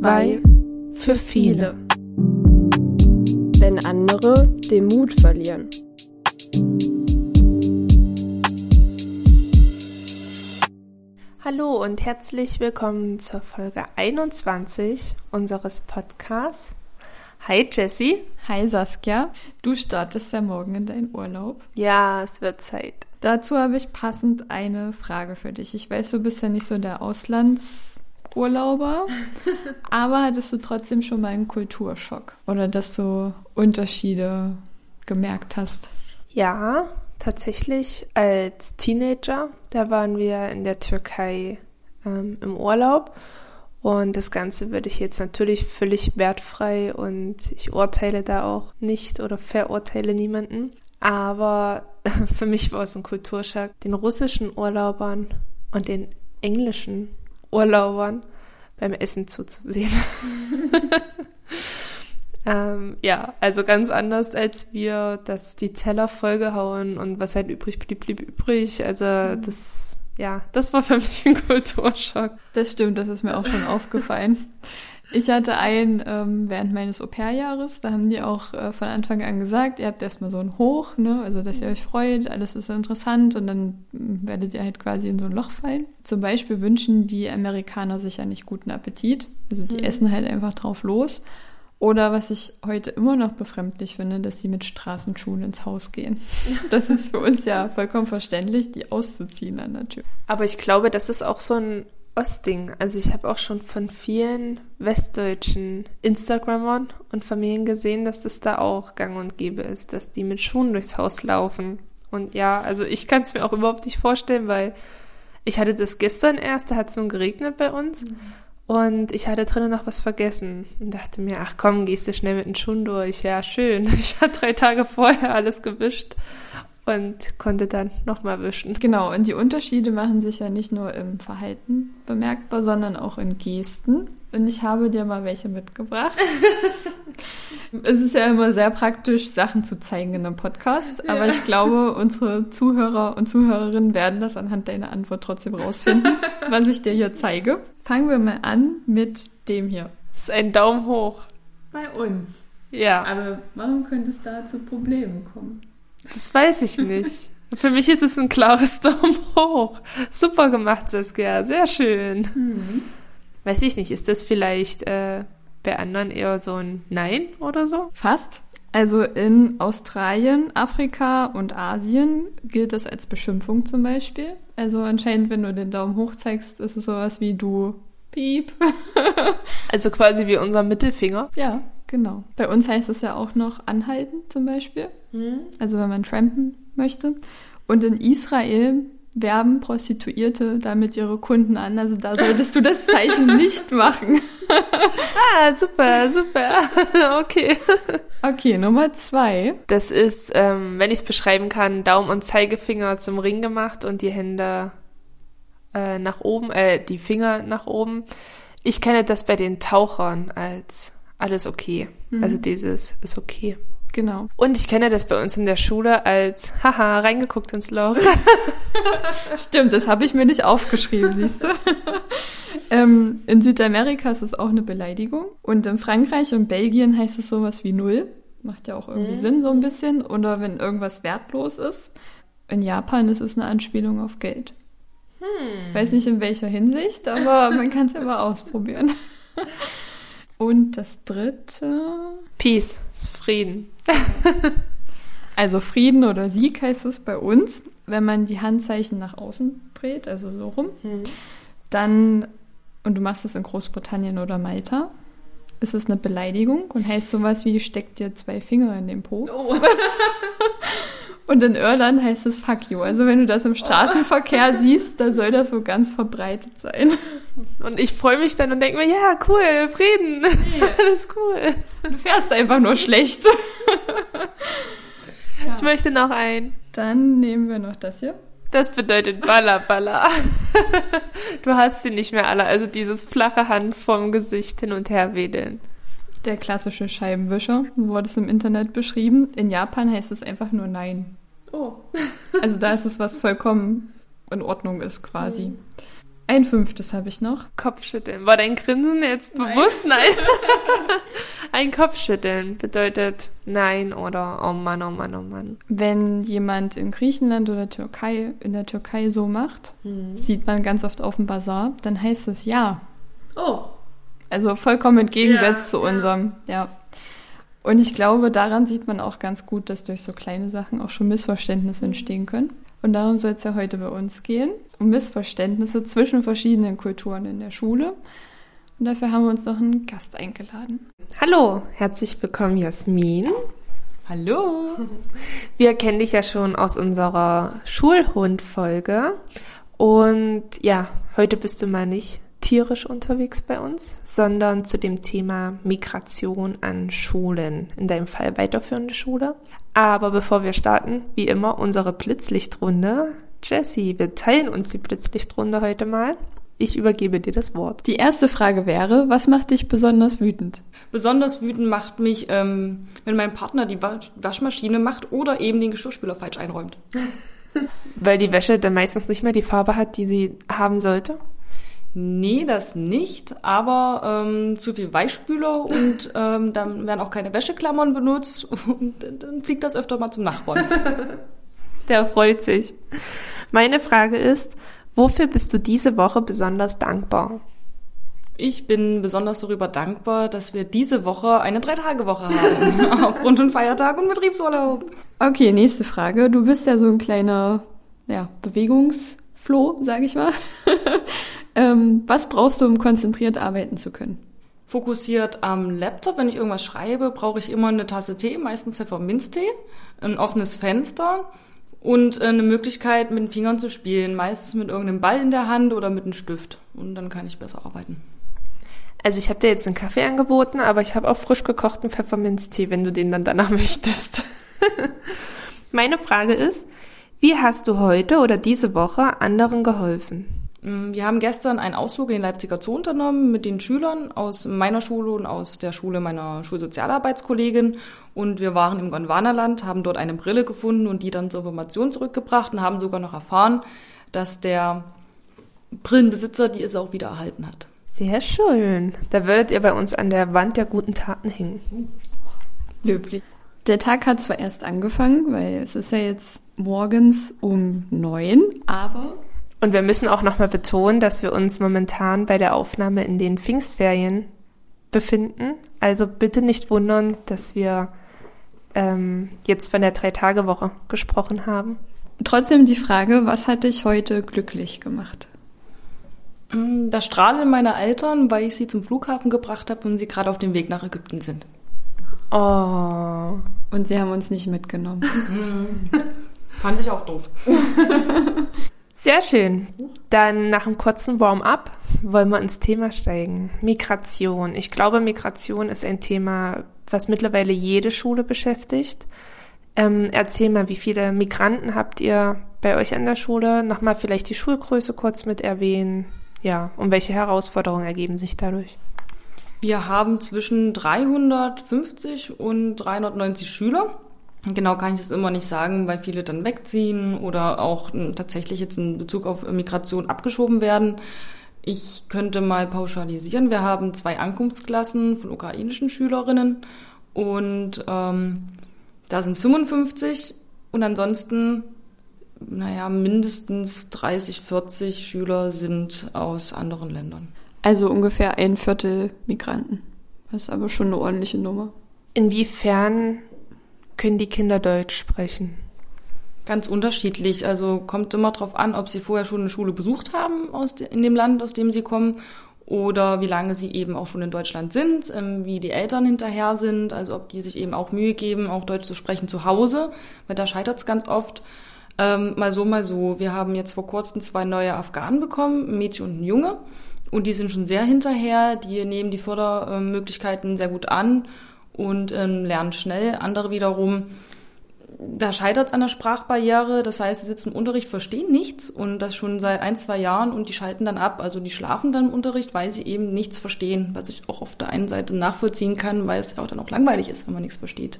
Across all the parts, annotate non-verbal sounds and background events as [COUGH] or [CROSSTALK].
Zwei für viele. Wenn andere den Mut verlieren. Hallo und herzlich willkommen zur Folge 21 unseres Podcasts. Hi Jessie. Hi Saskia. Du startest ja morgen in deinen Urlaub. Ja, es wird Zeit. Dazu habe ich passend eine Frage für dich. Ich weiß, du bist ja nicht so der Auslandsurlauber, aber hattest du trotzdem schon mal einen Kulturschock oder dass du Unterschiede gemerkt hast? Ja, tatsächlich als Teenager. Da waren wir in der Türkei ähm, im Urlaub. Und das Ganze würde ich jetzt natürlich völlig wertfrei und ich urteile da auch nicht oder verurteile niemanden. Aber [LAUGHS] für mich war es ein Kulturschock, den russischen Urlaubern und den englischen Urlaubern beim Essen zuzusehen. [LAUGHS] ähm, ja, also ganz anders als wir, dass die Teller vollgehauen und was halt übrig blieb, blieb übrig. Also mhm. das, ja, das war für mich ein Kulturschock. Das stimmt, das ist mir auch schon aufgefallen. Ich hatte einen ähm, während meines Au-pair-Jahres, da haben die auch äh, von Anfang an gesagt, ihr habt erstmal so ein Hoch, ne? also dass ihr euch freut, alles ist interessant und dann mm, werdet ihr halt quasi in so ein Loch fallen. Zum Beispiel wünschen die Amerikaner sich ja nicht guten Appetit, also die mhm. essen halt einfach drauf los. Oder was ich heute immer noch befremdlich finde, dass sie mit Straßenschuhen ins Haus gehen. [LAUGHS] Das ist für uns ja vollkommen verständlich, die auszuziehen an der Tür. Aber ich glaube, das ist auch so ein Ostding. Also ich habe auch schon von vielen westdeutschen Instagrammern und Familien gesehen, dass das da auch gang und gäbe ist, dass die mit Schuhen durchs Haus laufen. Und ja, also ich kann es mir auch überhaupt nicht vorstellen, weil ich hatte das gestern erst, da hat es nun geregnet bei uns. Mhm. Und ich hatte drinnen noch was vergessen und dachte mir, ach komm, gehst du schnell mit den Schuhen durch. Ja, schön. [LAUGHS] Ich hatte drei Tage vorher alles gewischt und konnte dann nochmal wischen. Genau, und die Unterschiede machen sich ja nicht nur im Verhalten bemerkbar, sondern auch in Gesten. Und ich habe dir mal welche mitgebracht. [LAUGHS] es ist ja immer sehr praktisch, Sachen zu zeigen in einem Podcast, aber ja. ich glaube, unsere Zuhörer und Zuhörerinnen werden das anhand deiner Antwort trotzdem rausfinden, [LAUGHS] was ich dir hier zeige. Fangen wir mal an mit dem hier. Das ist ein Daumen hoch. Bei uns. Ja. Aber warum könnte es da zu Problemen kommen? Das weiß ich nicht. Für mich ist es ein klares [LAUGHS] Daumen hoch. Super gemacht, Saskia. Sehr schön. Mhm. Weiß ich nicht. Ist das vielleicht äh, bei anderen eher so ein Nein oder so? Fast. Also in Australien, Afrika und Asien gilt das als Beschimpfung zum Beispiel. Also anscheinend, wenn du den Daumen hoch zeigst, ist es sowas wie du piep. [LAUGHS] also quasi wie unser Mittelfinger. Ja, genau. Bei uns heißt es ja auch noch anhalten zum Beispiel. Mhm. Also wenn man trampen möchte. Und in Israel werben Prostituierte damit ihre Kunden an. Also da solltest du das Zeichen [LAUGHS] nicht machen. ah, super, super. [LAUGHS] okay. Okay, Nummer zwei. Das ist, ähm, wenn ich es beschreiben kann, Daumen und Zeigefinger zum Ring gemacht und die Hände äh, nach oben, äh, die Finger nach oben. Ich kenne das bei den Tauchern als alles okay. Mhm. Also dieses ist okay. Genau. Und ich kenne das bei uns in der Schule als, haha, reingeguckt ins Loch. [LAUGHS] Stimmt, das habe ich mir nicht aufgeschrieben, siehst du. [LAUGHS] ähm, in Südamerika ist es auch eine Beleidigung. Und in Frankreich und Belgien heißt es sowas wie Null. Macht ja auch irgendwie mhm. Sinn, so ein bisschen. Oder wenn irgendwas wertlos ist. In Japan ist es eine Anspielung auf Geld. Hm. Weiß nicht in welcher Hinsicht, aber man kann es ja mal [LAUGHS] ausprobieren. Und das dritte. Peace, ist Frieden. [LAUGHS] also Frieden oder Sieg heißt es bei uns, wenn man die Handzeichen nach außen dreht, also so rum. Hm. Dann, und du machst es in Großbritannien oder Malta, ist es eine Beleidigung und heißt sowas wie steckt dir zwei Finger in den Po. Oh. [LAUGHS] Und in Irland heißt es fuck you. Also wenn du das im Straßenverkehr [LAUGHS] siehst, da soll das wohl ganz verbreitet sein. Und ich freue mich dann und denke mir, ja, cool, Frieden. Nee. [LAUGHS] Alles cool. Du fährst einfach nur schlecht. ja. [LAUGHS] Ich möchte noch ein. Dann nehmen wir noch das hier. Das bedeutet Balla Balla. Du hast sie nicht mehr alle. Also dieses flache Hand vom Gesicht hin und her wedeln. Der klassische Scheibenwischer wurde es im Internet beschrieben. In Japan heißt es einfach nur Nein. Oh. [LAUGHS] also da ist es, was vollkommen in Ordnung ist quasi. Ein fünftes habe ich noch. Kopfschütteln. War dein Grinsen jetzt bewusst? Nein. [LAUGHS] Ein Kopfschütteln bedeutet nein oder oh Mann, oh Mann, oh Mann. Wenn jemand in Griechenland oder Türkei, in der Türkei so macht, mhm. sieht man ganz oft auf dem Bazar, dann heißt es ja. Oh. Also vollkommen entgegensetzt ja, zu unserem, ja. ja. Und ich glaube, daran sieht man auch ganz gut, dass durch so kleine Sachen auch schon Missverständnisse entstehen können. Und darum soll es ja heute bei uns gehen, um Missverständnisse zwischen verschiedenen Kulturen in der Schule. Und dafür haben wir uns noch einen Gast eingeladen. Hallo, herzlich willkommen, Jasmin. Hallo. [LAUGHS] Wir kennen dich ja schon aus unserer Schulhund-Folge. Und ja, heute bist du mal nicht tierisch unterwegs bei uns, sondern zu dem Thema Migration an Schulen, in deinem Fall weiterführende Schule. Aber bevor wir starten, wie immer unsere Blitzlichtrunde. Jessie, wir teilen uns die Blitzlichtrunde heute mal. Ich übergebe dir das Wort. Die erste Frage wäre, was macht dich besonders wütend? Besonders wütend macht mich, ähm, wenn mein Partner die Waschmaschine macht oder eben den Geschirrspüler falsch einräumt. [LAUGHS] Weil die Wäsche dann meistens nicht mehr die Farbe hat, die sie haben sollte? Nee, das nicht, aber ähm, zu viel Weichspüler und [LAUGHS] ähm, dann werden auch keine Wäscheklammern benutzt [LAUGHS] und dann fliegt das öfter mal zum Nachbarn. [LAUGHS] Der freut sich. Meine Frage ist, wofür bist du diese Woche besonders dankbar? Ich bin besonders darüber dankbar, dass wir diese Woche eine Drei-Tage-Woche haben, aufgrund von Feiertag und Betriebsurlaub. Okay, nächste Frage. Du bist ja so ein kleiner ja, Bewegungsfloh, sage ich mal. Ähm, was brauchst du, um konzentriert arbeiten zu können? Fokussiert am Laptop, wenn ich irgendwas schreibe, brauche ich immer eine Tasse Tee, meistens Pfefferminztee, ein offenes Fenster und äh, eine Möglichkeit, mit den Fingern zu spielen, meistens mit irgendeinem Ball in der Hand oder mit einem Stift. Und dann kann ich besser arbeiten. Also ich habe dir jetzt einen Kaffee angeboten, aber ich habe auch frisch gekochten Pfefferminztee, wenn du den dann danach [LAUGHS] möchtest. Meine Frage ist, wie hast du heute oder diese Woche anderen geholfen? Mm, wir haben gestern einen Ausflug in den Leipziger Zoo unternommen mit den Schülern aus meiner Schule und aus der Schule meiner Schulsozialarbeitskollegin. Und wir waren im Gondwanaland, haben dort eine Brille gefunden und die dann zur Information zurückgebracht und haben sogar noch erfahren, dass der Brillenbesitzer die es auch wieder erhalten hat. Sehr schön. Da würdet ihr bei uns an der Wand der guten Taten hängen. Löblich. Der Tag hat zwar erst angefangen, weil es ist ja jetzt morgens um neun, aber und wir müssen auch nochmal betonen, dass wir uns momentan bei der Aufnahme in den Pfingstferien befinden. Also bitte nicht wundern, dass wir ähm, jetzt von der Drei-Tage-Woche gesprochen haben. Trotzdem die Frage, was hat dich heute glücklich gemacht? Mm, das Strahlen meiner Eltern, weil ich sie zum Flughafen gebracht habe und sie gerade auf dem Weg nach Ägypten sind. Oh. Und sie haben uns nicht mitgenommen. [LAUGHS] Fand ich auch doof. [LAUGHS] Sehr schön. Dann nach einem kurzen Warm-up wollen wir ins Thema steigen. Migration. Ich glaube, Migration ist ein Thema, was mittlerweile jede Schule beschäftigt. Ähm, erzähl mal, wie viele Migranten habt ihr bei euch an der Schule? Nochmal vielleicht die Schulgröße kurz mit erwähnen. Ja, und welche Herausforderungen ergeben sich dadurch? Wir haben zwischen 350 und 390 Schüler. Genau kann ich es immer nicht sagen, weil viele dann wegziehen oder auch hm, tatsächlich jetzt in Bezug auf Migration abgeschoben werden. Ich könnte mal pauschalisieren. Wir haben zwei Ankunftsklassen von ukrainischen Schülerinnen und ähm, da sind es 55 und ansonsten, naja, mindestens 30, 40 Schüler sind aus anderen Ländern. Also ungefähr ein Viertel Migranten. Das ist aber schon eine ordentliche Nummer. Inwiefern können die Kinder Deutsch sprechen? Ganz unterschiedlich. Also kommt immer darauf an, ob sie vorher schon eine Schule besucht haben aus de, in dem Land, aus dem sie kommen, oder wie lange sie eben auch schon in Deutschland sind, ähm, wie die Eltern hinterher sind, also ob die sich eben auch Mühe geben, auch Deutsch zu sprechen zu Hause, weil da scheitert es ganz oft. Ähm, mal so, mal so. Wir haben jetzt vor kurzem zwei neue Afghanen bekommen, ein Mädchen und ein Junge. Und die sind schon sehr hinterher, die nehmen die Fördermöglichkeiten sehr gut an und ähm, lernen schnell. Andere wiederum, da scheitert es an der Sprachbarriere. Das heißt, sie sitzen im Unterricht, verstehen nichts und das schon seit ein, zwei Jahren und die schalten dann ab. Also die schlafen dann im Unterricht, weil sie eben nichts verstehen, was ich auch auf der einen Seite nachvollziehen kann, weil es ja auch dann auch langweilig ist, wenn man nichts versteht.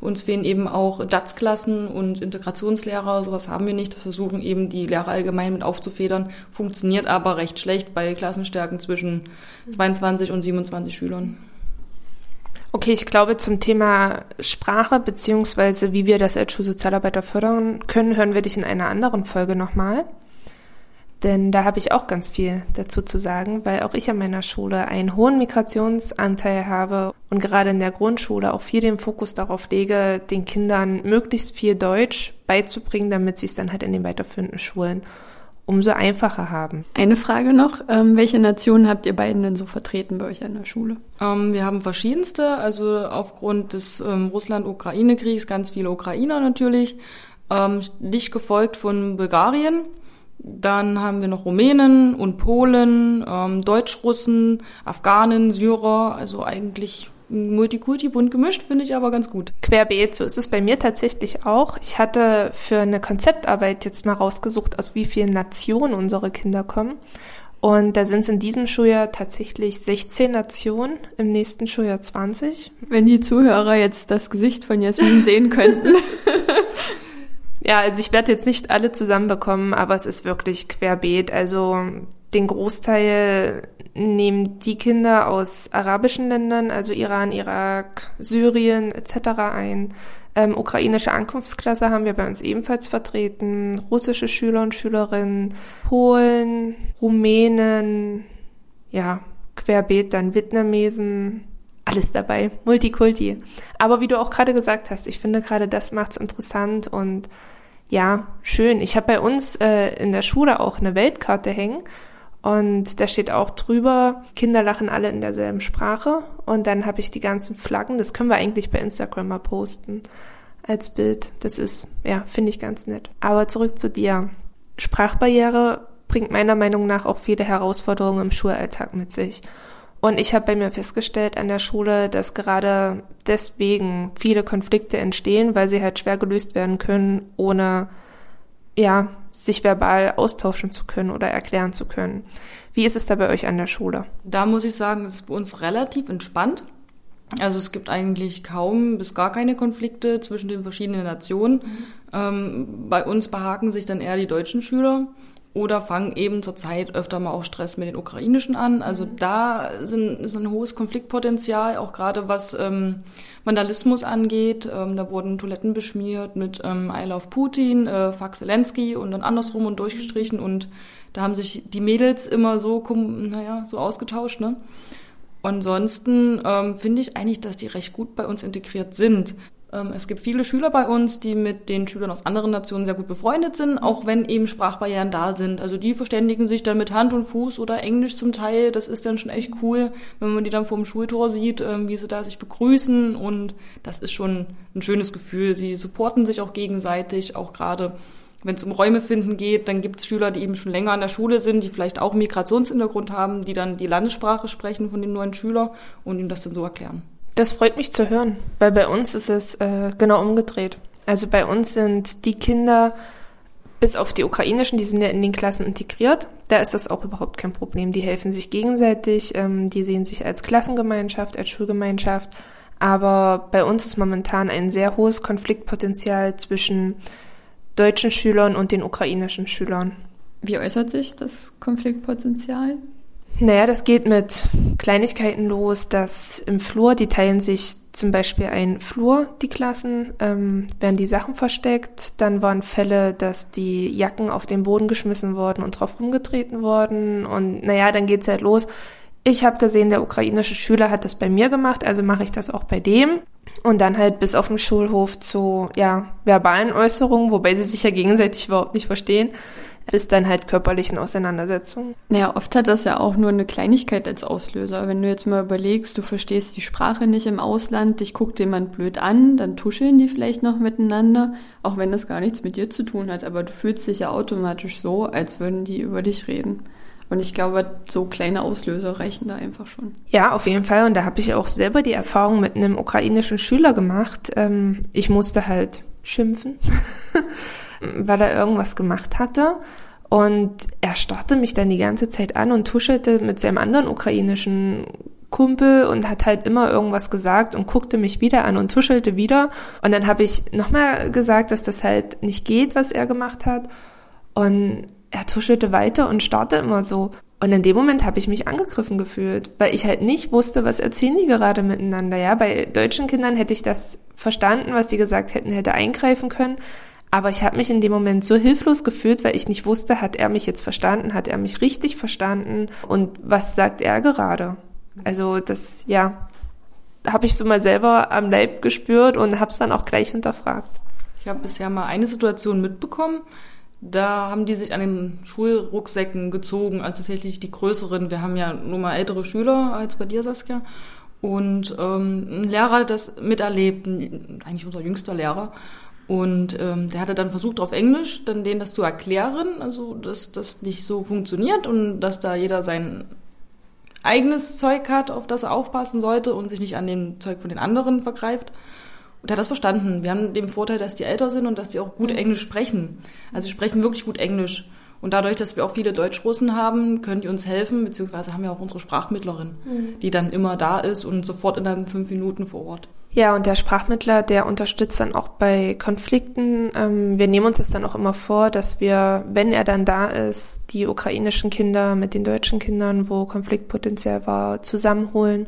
Uns fehlen eben auch DATS-Klassen und Integrationslehrer, sowas haben wir nicht. Das versuchen eben die Lehrer allgemein mit aufzufedern, funktioniert aber recht schlecht bei Klassenstärken zwischen 22 und 27 Schülern. Okay, ich glaube, zum Thema Sprache beziehungsweise wie wir das als Schulsozialarbeiter fördern können, hören wir dich in einer anderen Folge nochmal. Denn da habe ich auch ganz viel dazu zu sagen, weil auch ich an meiner Schule einen hohen Migrationsanteil habe und gerade in der Grundschule auch viel den Fokus darauf lege, den Kindern möglichst viel Deutsch beizubringen, damit sie es dann halt in den weiterführenden Schulen umso einfacher haben. Eine Frage noch, ähm, welche Nationen habt ihr beiden denn so vertreten bei euch an der Schule? Ähm, wir haben verschiedenste, also aufgrund des ähm, Russland-Ukraine-Kriegs ganz viele Ukrainer natürlich, ähm, dicht gefolgt von Bulgarien. Dann haben wir noch Rumänen und Polen, ähm, Deutschrussen, Afghanen, Syrer, also eigentlich Multikulti bunt gemischt, finde ich aber ganz gut. Querbeet, so ist es bei mir tatsächlich auch. Ich hatte für eine Konzeptarbeit jetzt mal rausgesucht, aus wie vielen Nationen unsere Kinder kommen. Und da sind es in diesem Schuljahr tatsächlich 16 Nationen, im nächsten Schuljahr 20. Wenn die Zuhörer jetzt das Gesicht von Jasmin sehen [LAUGHS] könnten. ja, also ich werde jetzt nicht alle zusammenbekommen, aber es ist wirklich querbeet. Also den Großteil nehmen die Kinder aus arabischen Ländern, also Iran, Irak, Syrien etc. ein. Ähm, ukrainische Ankunftsklasse haben wir bei uns ebenfalls vertreten, russische Schüler und Schülerinnen, Polen, Rumänen, ja, querbeet dann Vietnamesen, alles dabei, Multikulti. Aber wie du auch gerade gesagt hast, ich finde gerade das macht's interessant und ja, schön. Ich habe bei uns äh, in der Schule auch eine Weltkarte hängen und da steht auch drüber, Kinder lachen alle in derselben Sprache. Und dann habe ich die ganzen Flaggen. Das können wir eigentlich bei Instagram mal posten als Bild. Das ist, ja, finde ich ganz nett. Aber zurück zu dir. Sprachbarriere bringt meiner Meinung nach auch viele Herausforderungen im Schulalltag mit sich. Und ich habe bei mir festgestellt an der Schule, dass gerade deswegen viele Konflikte entstehen, weil sie halt schwer gelöst werden können, ohne ja, sich verbal austauschen zu können oder erklären zu können. Wie ist es da bei euch an der Schule? Da muss ich sagen, es ist bei uns relativ entspannt. Also es gibt eigentlich kaum bis gar keine Konflikte zwischen den verschiedenen Nationen. Mhm. Ähm, bei uns behaken sich dann eher die deutschen Schüler oder fangen eben zurzeit öfter mal auch Stress mit den ukrainischen an. Also mhm. da sind, ist ein hohes Konfliktpotenzial, auch gerade was ähm, Vandalismus angeht. Ähm, da wurden Toiletten beschmiert mit ähm, I love Putin, äh, Fuck Zelensky und dann andersrum und durchgestrichen und da haben sich die Mädels immer so, naja, so ausgetauscht, ne? Ansonsten ähm, finde ich eigentlich, dass die recht gut bei uns integriert sind. Ähm, es gibt viele Schüler bei uns, die mit den Schülern aus anderen Nationen sehr gut befreundet sind, auch wenn eben Sprachbarrieren da sind. Also die verständigen sich dann mit Hand und Fuß oder Englisch zum Teil. Das ist dann schon echt cool, wenn man die dann vor dem Schultor sieht, ähm, wie sie da sich begrüßen. Und das ist schon ein schönes Gefühl. Sie supporten sich auch gegenseitig, auch gerade wenn es um Räume finden geht, dann gibt es Schüler, die eben schon länger an der Schule sind, die vielleicht auch Migrationshintergrund haben, die dann die Landessprache sprechen von den neuen Schülern und ihnen das dann so erklären. Das freut mich zu hören, weil bei uns ist es äh, genau umgedreht. Also bei uns sind die Kinder, bis auf die ukrainischen, die sind ja in den Klassen integriert. Da ist das auch überhaupt kein Problem. Die helfen sich gegenseitig, ähm, die sehen sich als Klassengemeinschaft, als Schulgemeinschaft. Aber bei uns ist momentan ein sehr hohes Konfliktpotenzial zwischen deutschen Schülern und den ukrainischen Schülern. Wie äußert sich das Konfliktpotenzial? Naja, das geht mit Kleinigkeiten los, dass im Flur, die teilen sich zum Beispiel ein Flur, die Klassen, ähm, werden die Sachen versteckt. Dann waren Fälle, dass die Jacken auf den Boden geschmissen wurden und drauf rumgetreten wurden. Und naja, dann geht's halt los. Ich habe gesehen, der ukrainische Schüler hat das bei mir gemacht, also mache ich das auch bei dem. Und dann halt bis auf den Schulhof zu ja, verbalen Äußerungen, wobei sie sich ja gegenseitig überhaupt nicht verstehen bis dann halt körperlichen Auseinandersetzungen. Naja, oft hat das ja auch nur eine Kleinigkeit als Auslöser. Wenn du jetzt mal überlegst, du verstehst die Sprache nicht im Ausland, dich guckt jemand blöd an, dann tuscheln die vielleicht noch miteinander, auch wenn das gar nichts mit dir zu tun hat, aber du fühlst dich ja automatisch so, als würden die über dich reden. Und ich glaube, so kleine Auslöser reichen da einfach schon. Ja, auf jeden Fall. Und da habe ich auch selber die Erfahrung mit einem ukrainischen Schüler gemacht. Ähm, ich musste halt schimpfen, [LAUGHS] weil er irgendwas gemacht hatte. Und er starrte mich dann die ganze Zeit an und tuschelte mit seinem anderen ukrainischen Kumpel und hat halt immer irgendwas gesagt und guckte mich wieder an und tuschelte wieder. Und dann habe ich nochmal gesagt, dass das halt nicht geht, was er gemacht hat. Und er tuschelte weiter und starrte immer so. Und in dem Moment habe ich mich angegriffen gefühlt, weil ich halt nicht wusste, was erzählen die gerade miteinander. Ja, bei deutschen Kindern hätte ich das verstanden, was die gesagt hätten, hätte eingreifen können. Aber ich habe mich in dem Moment so hilflos gefühlt, weil ich nicht wusste, hat er mich jetzt verstanden, hat er mich richtig verstanden und was sagt er gerade? Also das, ja, habe ich so mal selber am Leib gespürt und habe es dann auch gleich hinterfragt. Ich habe bisher mal eine Situation mitbekommen. Da haben die sich an den Schulrucksäcken gezogen, also tatsächlich die größeren. Wir haben ja nur mal ältere Schüler als bei dir, Saskia. Und ähm, ein Lehrer hat das miterlebt, eigentlich unser jüngster Lehrer. Und ähm, der hatte dann versucht, auf Englisch dann denen das zu erklären, also dass das nicht so funktioniert und dass da jeder sein eigenes Zeug hat, auf das er aufpassen sollte und sich nicht an dem Zeug von den anderen vergreift. Und er hat das verstanden. Wir haben den Vorteil, dass die älter sind und dass die auch gut mhm. Englisch sprechen. Also sie sprechen wirklich gut Englisch. Und dadurch, dass wir auch viele Deutschrussen haben, können die uns helfen, beziehungsweise haben wir auch unsere Sprachmittlerin, mhm. die dann immer da ist und sofort in dann fünf Minuten vor Ort. Ja, und der Sprachmittler, der unterstützt dann auch bei Konflikten. Ähm, wir nehmen uns das dann auch immer vor, dass wir, wenn er dann da ist, die ukrainischen Kinder mit den deutschen Kindern, wo Konfliktpotenzial war, zusammenholen.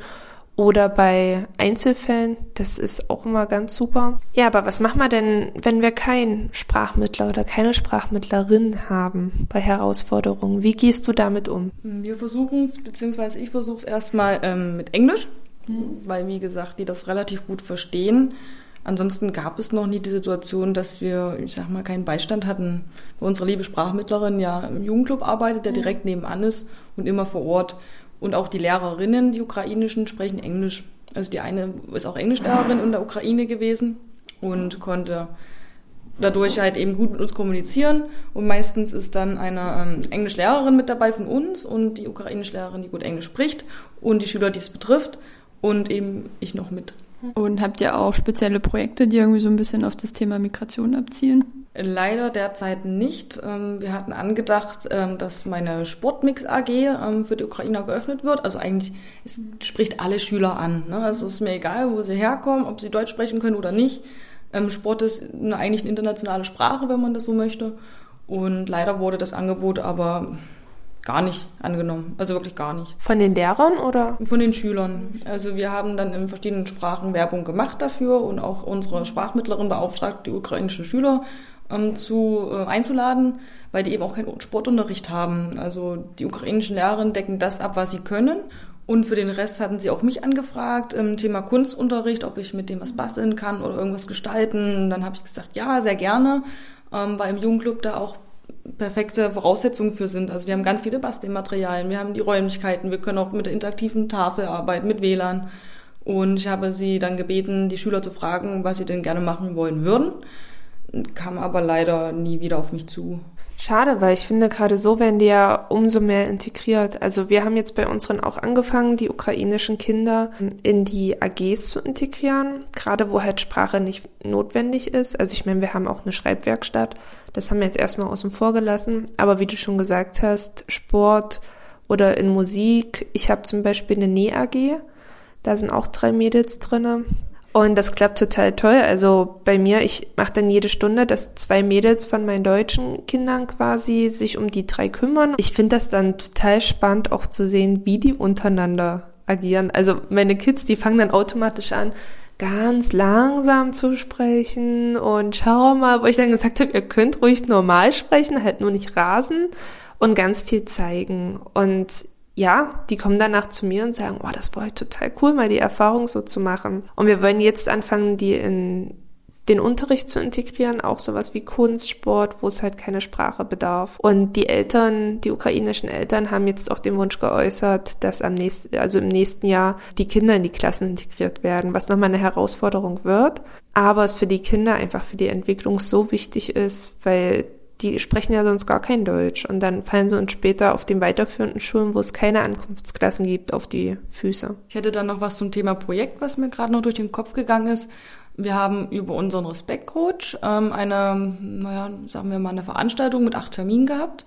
Oder bei Einzelfällen, das ist auch immer ganz super. Ja, aber was machen wir denn, wenn wir keinen Sprachmittler oder keine Sprachmittlerin haben bei Herausforderungen? Wie gehst du damit um? Wir versuchen es, beziehungsweise ich versuche es erstmal ähm, mit Englisch weil, wie gesagt, die das relativ gut verstehen. Ansonsten gab es noch nie die Situation, dass wir, ich sag mal, keinen Beistand hatten. Unsere liebe Sprachmittlerin ja im Jugendclub arbeitet, der direkt nebenan ist und immer vor Ort. Und auch die Lehrerinnen, die ukrainischen, sprechen Englisch. Also die eine ist auch Englischlehrerin in der Ukraine gewesen und konnte dadurch halt eben gut mit uns kommunizieren. Und meistens ist dann eine ähm, Englischlehrerin mit dabei von uns und die Ukrainischlehrerin, die gut Englisch spricht und die Schüler, die es betrifft und eben ich noch mit. Und habt ihr auch spezielle Projekte, die irgendwie so ein bisschen auf das Thema Migration abzielen? Leider derzeit nicht. Ähm, wir hatten angedacht, ähm, dass meine Sportmix AG ähm, für die Ukrainer geöffnet wird. Also eigentlich es spricht alle Schüler an. Ne? Also es ist mir egal, wo sie herkommen, ob sie Deutsch sprechen können oder nicht. Sport ist eigentlich eine internationale Sprache, wenn man das so möchte. Und leider wurde das Angebot aber gar nicht angenommen. Also wirklich gar nicht. Von den Lehrern oder? Von den Schülern. Also wir haben dann in verschiedenen Sprachen Werbung gemacht dafür und auch unsere Sprachmittlerin beauftragt, die ukrainischen Schüler ähm, zu, äh, einzuladen, weil die eben auch keinen Sportunterricht haben. Also die ukrainischen Lehrerinnen decken das ab, was sie können. Und für den Rest hatten sie auch mich angefragt im Thema Kunstunterricht, ob ich mit dem was basteln kann oder irgendwas gestalten. Und dann habe ich gesagt, ja, sehr gerne, ähm, weil im Jugendclub da auch perfekte Voraussetzungen für sind. Also wir haben ganz viele Bastelmaterialien, wir haben die Räumlichkeiten, wir können auch mit der interaktiven Tafel arbeiten, mit WLAN. Und ich habe sie dann gebeten, die Schüler zu fragen, was sie denn gerne machen wollen würden, kam aber leider nie wieder auf mich zu. Schade, weil ich finde, gerade so werden die ja umso mehr integriert. Also wir haben jetzt bei unseren auch angefangen, die ukrainischen Kinder in die AGs zu integrieren, gerade wo halt Sprache nicht notwendig ist. Also ich meine, wir haben auch eine Schreibwerkstatt. Das haben wir jetzt erstmal außen vor gelassen. Aber wie du schon gesagt hast, Sport oder in Musik. Ich habe zum Beispiel eine Näh-AG. Da sind auch drei Mädels drinne. Und das klappt total toll. Also bei mir, ich mache dann jede Stunde, dass zwei Mädels von meinen deutschen Kindern quasi sich um die drei kümmern. Ich finde das dann total spannend auch zu sehen, wie die untereinander agieren. Also meine Kids, die fangen dann automatisch an, ganz langsam zu sprechen und schau mal, wo ich dann gesagt habe, ihr könnt ruhig normal sprechen, halt nur nicht rasen und ganz viel zeigen. Und ja, die kommen danach zu mir und sagen, oh, das war halt total cool, mal die Erfahrung so zu machen. Und wir wollen jetzt anfangen, die in den Unterricht zu integrieren, auch sowas wie Kunstsport, wo es halt keine Sprache bedarf. Und die Eltern, die ukrainischen Eltern haben jetzt auch den Wunsch geäußert, dass am nächsten, also im nächsten Jahr die Kinder in die Klassen integriert werden, was nochmal eine Herausforderung wird. Aber es für die Kinder einfach für die Entwicklung so wichtig ist, weil die sprechen ja sonst gar kein Deutsch. Und dann fallen sie uns später auf den weiterführenden Schulen, wo es keine Ankunftsklassen gibt, auf die Füße. Ich hätte dann noch was zum Thema Projekt, was mir gerade noch durch den Kopf gegangen ist. Wir haben über unseren Respektcoach ähm, eine, naja, sagen wir mal, eine Veranstaltung mit acht Terminen gehabt,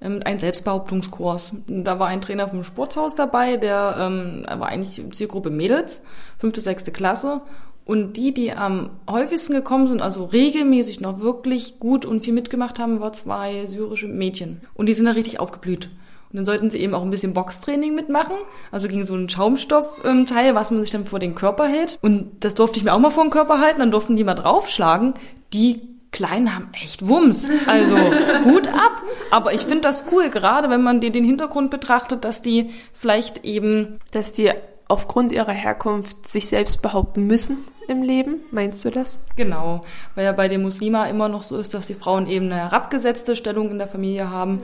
ähm, ein Selbstbehauptungskurs. Da war ein Trainer vom Sportshaus dabei, der ähm, war eigentlich Zielgruppe Mädels, fünfte, sechste Klasse. Und die, die am häufigsten gekommen sind, also regelmäßig noch wirklich gut und viel mitgemacht haben, war zwei syrische Mädchen. Und die sind da richtig aufgeblüht. Und dann sollten sie eben auch ein bisschen Boxtraining mitmachen. Also gegen so einen Schaumstoffteil, was man sich dann vor den Körper hält. Und das durfte ich mir auch mal vor den Körper halten. Dann durften die mal draufschlagen. Die Kleinen haben echt Wumms. Also [LAUGHS] Hut ab. Aber ich finde das cool, gerade wenn man den Hintergrund betrachtet, dass die vielleicht eben... Dass die aufgrund ihrer Herkunft sich selbst behaupten müssen im Leben, meinst du das? Genau, weil ja bei den Muslima immer noch so ist, dass die Frauen eben eine herabgesetzte Stellung in der Familie haben.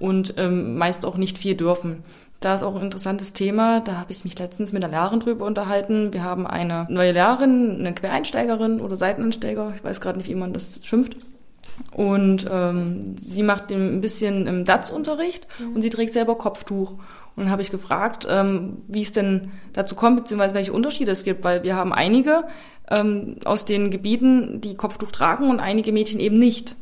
Und ähm, meist auch nicht viel dürfen. Da ist auch ein interessantes Thema. Da habe ich mich letztens mit der Lehrerin drüber unterhalten. Wir haben eine neue Lehrerin, eine Quereinsteigerin oder Seiteneinsteiger. Ich weiß gerade nicht, wie man das schimpft. Und ähm, sie macht ein bisschen im DATS-Unterricht mhm. und sie trägt selber Kopftuch. Und dann habe ich gefragt, ähm, wie es denn dazu kommt, beziehungsweise welche Unterschiede es gibt, weil wir haben einige ähm, aus den Gebieten, die Kopftuch tragen und einige Mädchen eben nicht.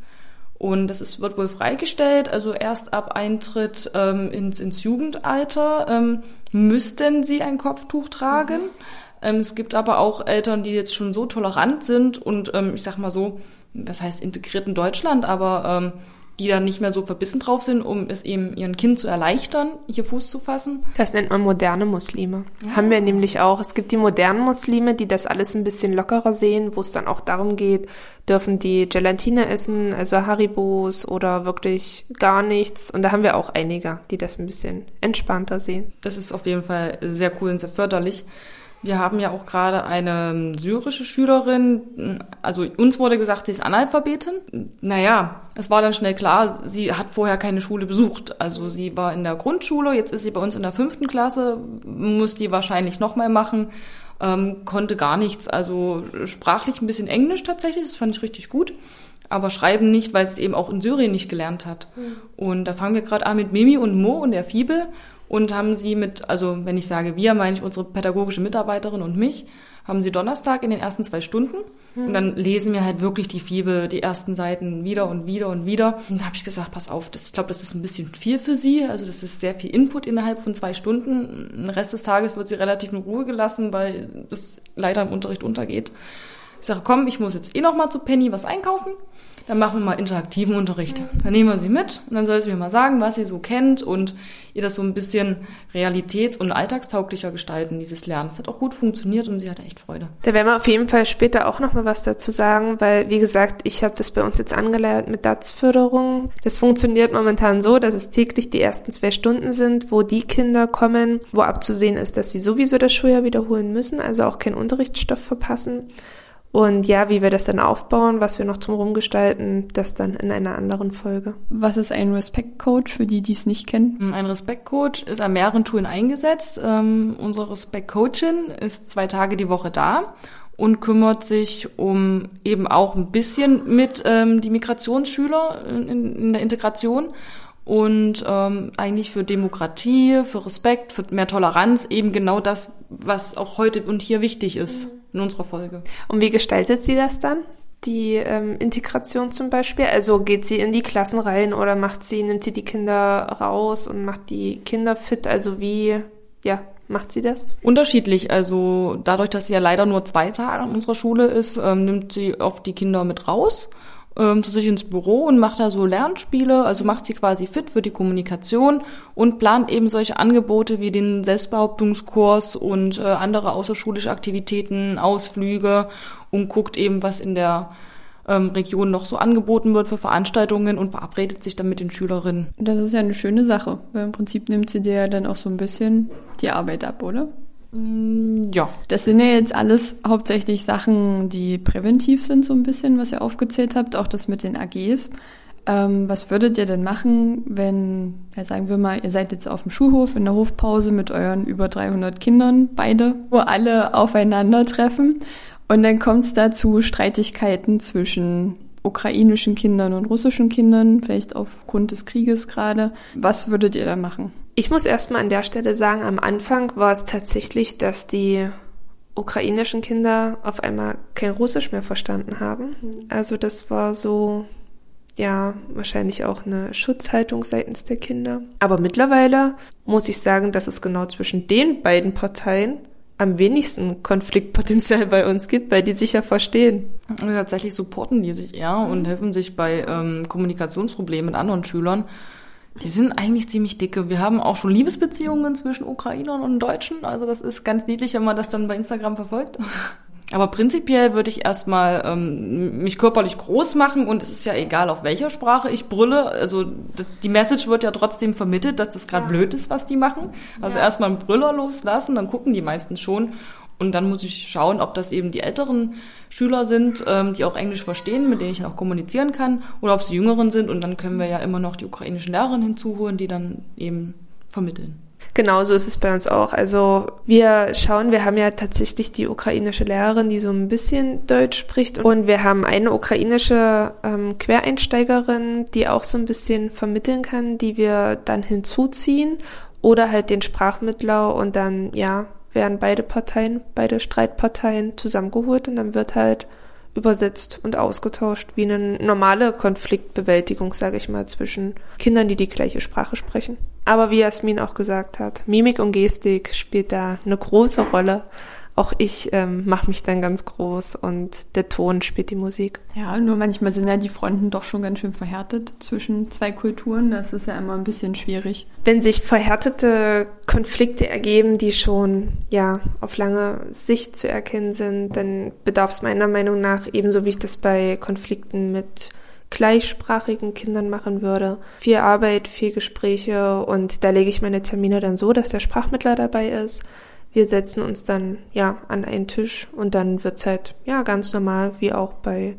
Und das ist, wird wohl freigestellt, also erst ab Eintritt ähm, ins, ins Jugendalter ähm, müssten sie ein Kopftuch tragen. Mhm. Ähm, es gibt aber auch Eltern, die jetzt schon so tolerant sind und ähm, ich sag mal so, was heißt integriert in Deutschland, aber ähm, die dann nicht mehr so verbissen drauf sind, um es eben ihren Kind zu erleichtern, hier Fuß zu fassen. Das nennt man moderne Muslime. Ja. Haben wir nämlich auch. Es gibt die modernen Muslime, die das alles ein bisschen lockerer sehen, wo es dann auch darum geht, dürfen die Gelatine essen, also Haribos oder wirklich gar nichts. Und da haben wir auch einige, die das ein bisschen entspannter sehen. Das ist auf jeden Fall sehr cool und sehr förderlich. Wir haben ja auch gerade eine syrische Schülerin, also uns wurde gesagt, sie ist Analphabetin. Naja, es war dann schnell klar, sie hat vorher keine Schule besucht. Also sie war in der Grundschule, jetzt ist sie bei uns in der fünften Klasse, muss die wahrscheinlich nochmal machen, ähm, konnte gar nichts. Also sprachlich ein bisschen Englisch tatsächlich, das fand ich richtig gut aber schreiben nicht, weil sie es eben auch in Syrien nicht gelernt hat. Mhm. Und da fangen wir gerade an mit Mimi und Mo und der Fibel und haben sie mit, also wenn ich sage wir, meine ich unsere pädagogische Mitarbeiterin und mich, haben sie Donnerstag in den ersten zwei Stunden hm. und dann lesen wir halt wirklich die Fibel, die ersten Seiten wieder und wieder und wieder. Und da habe ich gesagt, pass auf, das, ich glaube, das ist ein bisschen viel für sie, also das ist sehr viel Input innerhalb von zwei Stunden. Den Rest des Tages wird sie relativ in Ruhe gelassen, weil es leider im Unterricht untergeht. Ich sage, komm, ich muss jetzt eh noch mal zu Penny was einkaufen dann machen wir mal interaktiven Unterricht. Dann nehmen wir sie mit und dann soll sie mir mal sagen, was sie so kennt und ihr das so ein bisschen realitäts- und alltagstauglicher gestalten, dieses Lernen. Das hat auch gut funktioniert und sie hatte echt Freude. Da werden wir auf jeden Fall später auch noch mal was dazu sagen, weil, wie gesagt, ich habe das bei uns jetzt angeleiert mit DATS-Förderung. Das funktioniert momentan so, dass es täglich die ersten zwei Stunden sind, wo die Kinder kommen, wo abzusehen ist, dass sie sowieso das Schuljahr wiederholen müssen, also auch keinen Unterrichtsstoff verpassen. Und ja, wie wir das dann aufbauen, was wir noch drumherum gestalten, das dann in einer anderen Folge. Was ist ein Respect-Coach für die, die es nicht kennen? Ein Respect-Coach ist an mehreren Schulen eingesetzt. Ähm, unsere Respect-Coachin ist zwei Tage die Woche da und kümmert sich um eben auch ein bisschen mit ähm, die Migrationsschüler in, in der Integration und ähm, eigentlich für Demokratie, für Respekt, für mehr Toleranz eben genau das, was auch heute und hier wichtig ist in unserer Folge. Und wie gestaltet sie das dann? Die ähm, Integration zum Beispiel? Also geht sie in die Klassen rein oder macht sie, nimmt sie die Kinder raus und macht die Kinder fit? Also wie, ja, macht sie das? Unterschiedlich. Also dadurch, dass sie ja leider nur zwei Tage an unserer Schule ist, ähm, nimmt sie oft die Kinder mit raus ähm, zu sich ins Büro und macht da so Lernspiele, also macht sie quasi fit für die Kommunikation und plant eben solche Angebote wie den Selbstbehauptungskurs und äh, andere außerschulische Aktivitäten, Ausflüge und guckt eben, was in der ähm, Region noch so angeboten wird für Veranstaltungen und verabredet sich dann mit den Schülerinnen. Das ist ja eine schöne Sache, weil im Prinzip nimmt sie dir ja dann auch so ein bisschen die Arbeit ab, oder? Mm, ja. Das sind ja jetzt alles hauptsächlich Sachen, die präventiv sind, so ein bisschen, was ihr aufgezählt habt, auch das mit den AGs. Ähm, was würdet ihr denn machen, wenn, ja, sagen wir mal, ihr seid jetzt auf dem Schulhof in der Hofpause mit euren über 300 Kindern, beide, wo alle aufeinandertreffen und dann kommt es dazu Streitigkeiten zwischen ukrainischen Kindern und russischen Kindern, vielleicht aufgrund des Krieges gerade. Was würdet ihr da machen? Ich muss erstmal an der Stelle sagen, am Anfang war es tatsächlich, dass die ukrainischen Kinder auf einmal kein Russisch mehr verstanden haben. Also das war so, ja, wahrscheinlich auch eine Schutzhaltung seitens der Kinder. Aber mittlerweile muss ich sagen, dass es genau zwischen den beiden Parteien am wenigsten Konfliktpotenzial bei uns gibt, weil die sich ja verstehen. Und tatsächlich supporten die sich eher und helfen sich bei ähm, Kommunikationsproblemen mit anderen Schülern. Die sind eigentlich ziemlich dicke. Wir haben auch schon Liebesbeziehungen zwischen Ukrainern und Deutschen. Also das ist ganz niedlich, wenn man das dann bei Instagram verfolgt. Aber prinzipiell würde ich erstmal ähm, mich körperlich groß machen und es ist ja egal, auf welcher Sprache ich brülle. Also die Message wird ja trotzdem vermittelt, dass das gerade ja. blöd ist, was die machen. Also ja. erstmal einen Brüller loslassen, dann gucken die meistens schon. Und dann muss ich schauen, ob das eben die älteren Schüler sind, ähm, die auch Englisch verstehen, mit denen ich auch kommunizieren kann, oder ob es die jüngeren sind. Und dann können wir ja immer noch die ukrainischen Lehrerinnen hinzuholen, die dann eben vermitteln. Genau, so ist es bei uns auch. Also wir schauen, wir haben ja tatsächlich die ukrainische Lehrerin, die so ein bisschen Deutsch spricht. Und wir haben eine ukrainische ähm, Quereinsteigerin, die auch so ein bisschen vermitteln kann, die wir dann hinzuziehen. Oder halt den Sprachmittler und dann, ja, werden beide Parteien, beide Streitparteien zusammengeholt und dann wird halt übersetzt und ausgetauscht, wie eine normale Konfliktbewältigung, sage ich mal, zwischen Kindern, die die gleiche Sprache sprechen. Aber wie Jasmin auch gesagt hat, Mimik und Gestik spielt da eine große Rolle auch ich ähm, mache mich dann ganz groß und der Ton spielt die Musik. Ja, nur manchmal sind ja die Fronten doch schon ganz schön verhärtet zwischen zwei Kulturen. Das ist ja immer ein bisschen schwierig. Wenn sich verhärtete Konflikte ergeben, die schon ja auf lange Sicht zu erkennen sind, dann bedarf es meiner Meinung nach ebenso wie ich das bei Konflikten mit gleichsprachigen Kindern machen würde. Viel Arbeit, viel Gespräche und da lege ich meine Termine dann so, dass der Sprachmittler dabei ist wir setzen uns dann ja an einen Tisch und dann wird's halt ja ganz normal wie auch bei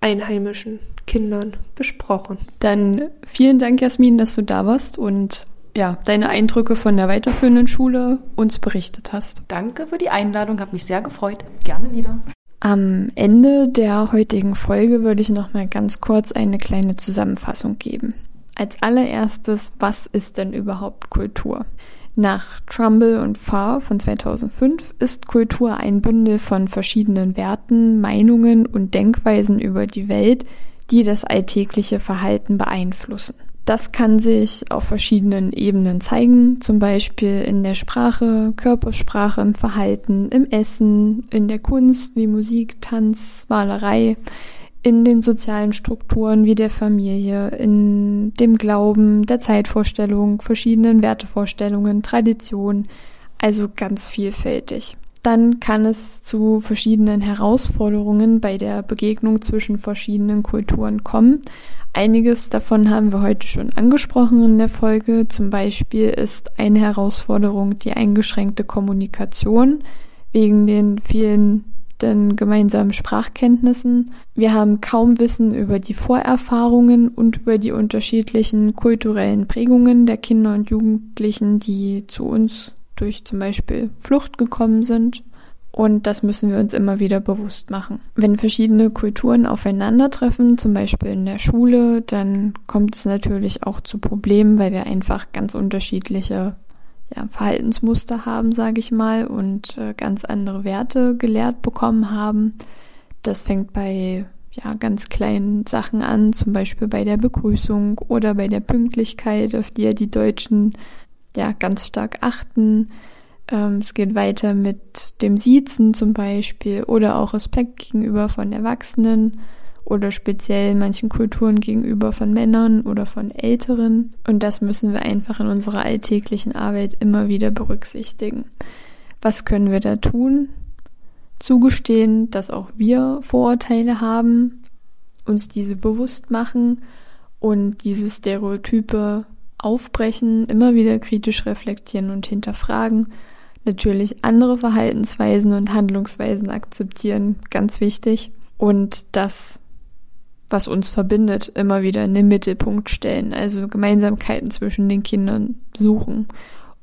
einheimischen Kindern besprochen. Dann vielen Dank, Jasmin, dass du da warst und ja, deine Eindrücke von der weiterführenden Schule uns berichtet hast. Danke für die Einladung, habe mich sehr gefreut. Gerne wieder. Am Ende der heutigen Folge würde ich noch mal ganz kurz eine kleine Zusammenfassung geben. Als allererstes, was ist denn überhaupt Kultur? Nach Trumbull und Farr von 2005 ist Kultur ein Bündel von verschiedenen Werten, Meinungen und Denkweisen über die Welt, die das alltägliche Verhalten beeinflussen. Das kann sich auf verschiedenen Ebenen zeigen, zum Beispiel in der Sprache, Körpersprache, im Verhalten, im Essen, in der Kunst wie Musik, Tanz, Malerei, in den sozialen Strukturen wie der Familie, in dem Glauben, der Zeitvorstellung, verschiedenen Wertevorstellungen, Traditionen, also ganz vielfältig. Dann kann es zu verschiedenen Herausforderungen bei der Begegnung zwischen verschiedenen Kulturen kommen. Einiges davon haben wir heute schon angesprochen in der Folge. Zum Beispiel ist eine Herausforderung die eingeschränkte Kommunikation wegen den vielen den gemeinsamen Sprachkenntnissen. Wir haben kaum Wissen über die Vorerfahrungen und über die unterschiedlichen kulturellen Prägungen der Kinder und Jugendlichen, die zu uns durch zum Beispiel Flucht gekommen sind. Und das müssen wir uns immer wieder bewusst machen. Wenn verschiedene Kulturen aufeinandertreffen, zum Beispiel in der Schule, dann kommt es natürlich auch zu Problemen, weil wir einfach ganz unterschiedliche ja, Verhaltensmuster haben, sage ich mal, und äh, ganz andere Werte gelehrt bekommen haben. Das fängt bei ja, ganz kleinen Sachen an, zum Beispiel bei der Begrüßung oder bei der Pünktlichkeit, auf die ja die Deutschen ja ganz stark achten. Ähm, es geht weiter mit dem Siezen zum Beispiel oder auch Respekt gegenüber von Erwachsenen oder speziell manchen Kulturen gegenüber von Männern oder von Älteren. Und das müssen wir einfach in unserer alltäglichen Arbeit immer wieder berücksichtigen. Was können wir da tun? Zugestehen, dass auch wir Vorurteile haben, uns diese bewusst machen und diese Stereotype aufbrechen, immer wieder kritisch reflektieren und hinterfragen. Natürlich andere Verhaltensweisen und Handlungsweisen akzeptieren, ganz wichtig. Und das was uns verbindet, immer wieder in den Mittelpunkt stellen. Also Gemeinsamkeiten zwischen den Kindern suchen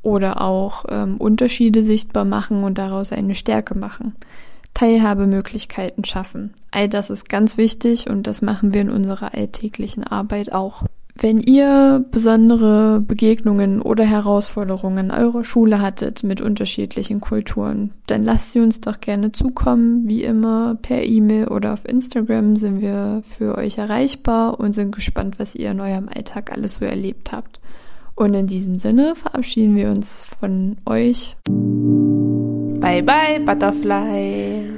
oder auch ähm, Unterschiede sichtbar machen und daraus eine Stärke machen. Teilhabemöglichkeiten schaffen. All das ist ganz wichtig und das machen wir in unserer alltäglichen Arbeit auch. Wenn ihr besondere Begegnungen oder Herausforderungen in eurer Schule hattet mit unterschiedlichen Kulturen, dann lasst sie uns doch gerne zukommen. Wie immer per E-Mail oder auf Instagram sind wir für euch erreichbar und sind gespannt, was ihr in eurem Alltag alles so erlebt habt. Und in diesem Sinne verabschieden wir uns von euch. Bye bye, Butterfly.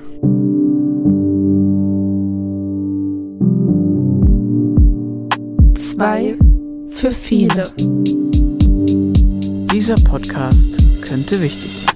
Zwei für viele. Dieser Podcast könnte wichtig sein.